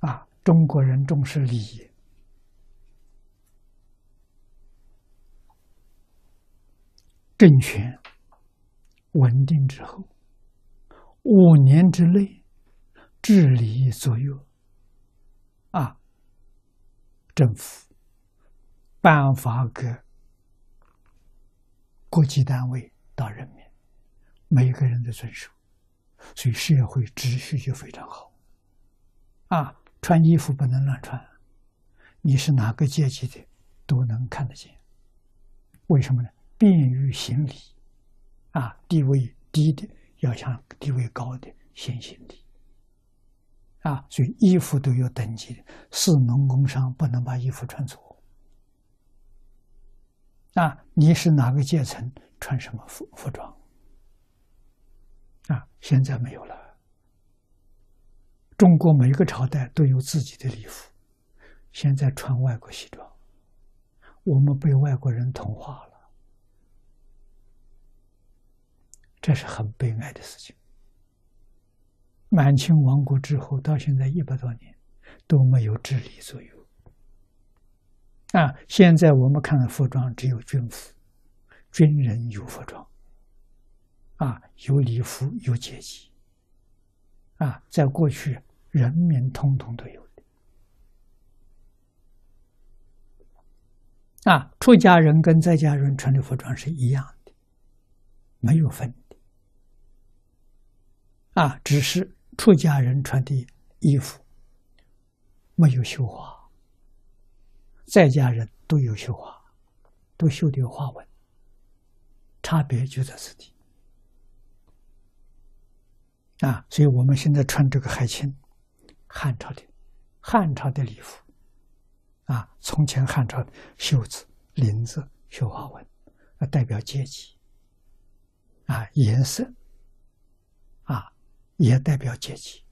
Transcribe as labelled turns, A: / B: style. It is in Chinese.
A: 啊，中国人重视礼仪，政权稳定之后，五年之内治理左右，啊，政府颁发给国际单位到人民，每个人的遵守，所以社会秩序就非常好。啊，穿衣服不能乱穿，你是哪个阶级的都能看得见。为什么呢？便于行礼。啊，地位低的要向地位高的先行礼。啊，所以衣服都有等级的，是农工商不能把衣服穿错。啊，你是哪个阶层，穿什么服服装？啊，现在没有了。中国每个朝代都有自己的礼服，现在穿外国西装，我们被外国人同化了，这是很悲哀的事情。满清亡国之后到现在一百多年都没有治理作用。啊，现在我们看的服装只有军服，军人有服装，啊，有礼服有阶级，啊，在过去。人民通通都有的啊！出家人跟在家人穿的服装是一样的，没有分的啊！只是出家人穿的衣服没有绣花，在家人都有绣花，都绣的有花纹，差别就在此地啊！所以我们现在穿这个海青。汉朝的汉朝的礼服啊，从前汉朝的袖子、领子绣花纹，啊，代表阶级啊，颜色啊，也代表阶级。